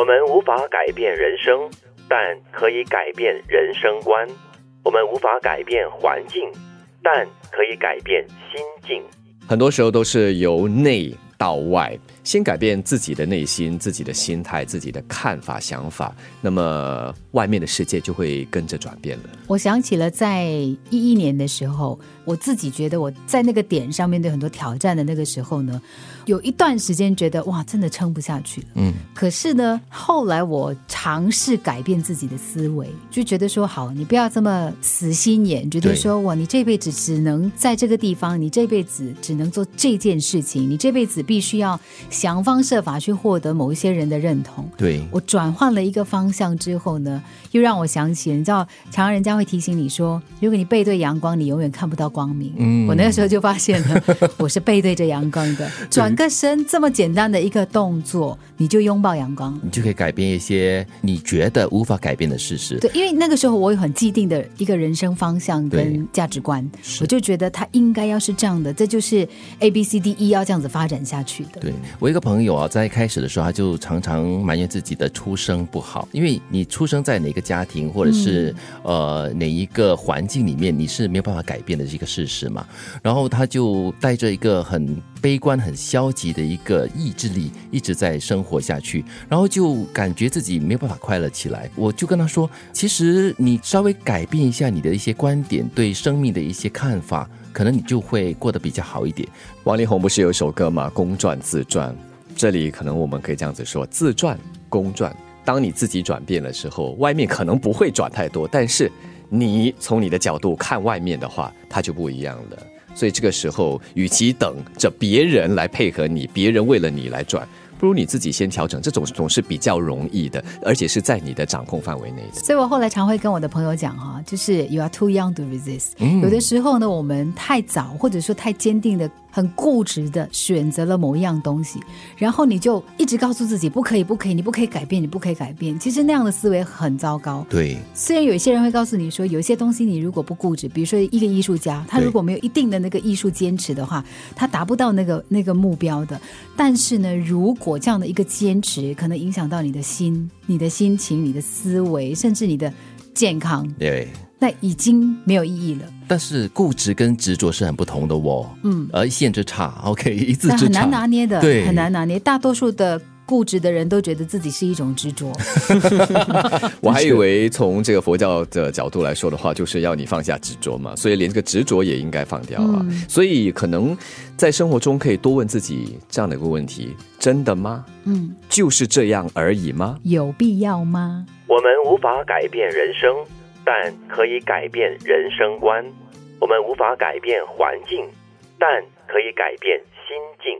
我们无法改变人生，但可以改变人生观；我们无法改变环境，但可以改变心境。很多时候都是由内到外，先改变自己的内心、自己的心态、自己的看法、想法，那么外面的世界就会跟着转变了。我想起了在一一年的时候，我自己觉得我在那个点上面对很多挑战的那个时候呢，有一段时间觉得哇，真的撑不下去了。嗯，可是呢，后来我尝试改变自己的思维，就觉得说好，你不要这么死心眼，觉得说哇，你这辈子只能在这个地方，你这辈子只能做这件事情，你这辈子必须要想方设法去获得某一些人的认同。对，我转换了一个方向之后呢，又让我想起，你知道，常常人家会提醒你说，如果你背对阳光，你永远看不到光明。嗯我那个时候就发现了，我是背对着阳光的，转个身这么简单的一个动作，你就拥抱阳光。你就可以改变一些你觉得无法改变的事实。对，因为那个时候我有很既定的一个人生方向跟价值观，我就觉得他应该要是这样的，这就是 A B C D E 要这样子发展下去的。对我一个朋友啊，在开始的时候，他就常常埋怨自己的出生不好，因为你出生在哪个家庭或者是、呃哪一个环境里面，你是没有办法改变的这个事实嘛。然后他就带着一个很悲观、很消极的一个意志力，一直在生活下去，然后就感觉自己没有办法快乐起来。我就跟他说，其实你稍微改变一下你的一些观点，对生命的一些看法，可能你就会过得比较好一点。王力宏不是有一首歌吗，《公转自转》，这里可能我们可以这样子说：自转、公转。当你自己转变的时候，外面可能不会转太多，但是你从你的角度看外面的话，它就不一样了。所以这个时候，与其等着别人来配合你，别人为了你来转，不如你自己先调整，这种总是比较容易的，而且是在你的掌控范围内的。所以我后来常会跟我的朋友讲哈，就是 you are too young to resist、有嗯的时候呢，我们太早或者说太坚定的、很固执的选择了某一样东西，然后你就一直告诉自己不可以、不可以，你不可以改变，你不可以改变。其实那样的思维很糟糕。对，虽然有一些人会告诉你说，有一些东西你如果不固执，比如说一个艺术家，他如果没有一定的那个艺术坚持的话，他达不到那个那个目标的。但是呢，如果这样的一个坚持可能影响到你的心、你的心情、你的思维，甚至你的健康，对。那已经没有意义了。但是固执跟执着是很不同的哦，嗯，而一线之差，OK，一字之差，那很难拿捏的，对很难拿捏。大多数的固执的人都觉得自己是一种执着。我还以为从这个佛教的角度来说的话，就是要你放下执着嘛，所以连这个执着也应该放掉啊。所以可能在生活中可以多问自己这样的一个问题：真的吗？嗯，就是这样而已吗？有必要吗？我们无法改变人生，但可以改变人生观；我们无法改变环境，但可以改变心境。